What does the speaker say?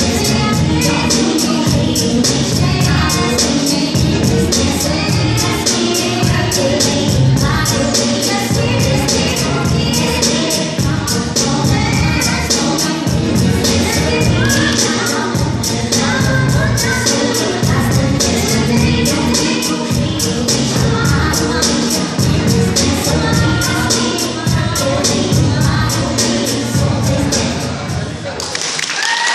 Música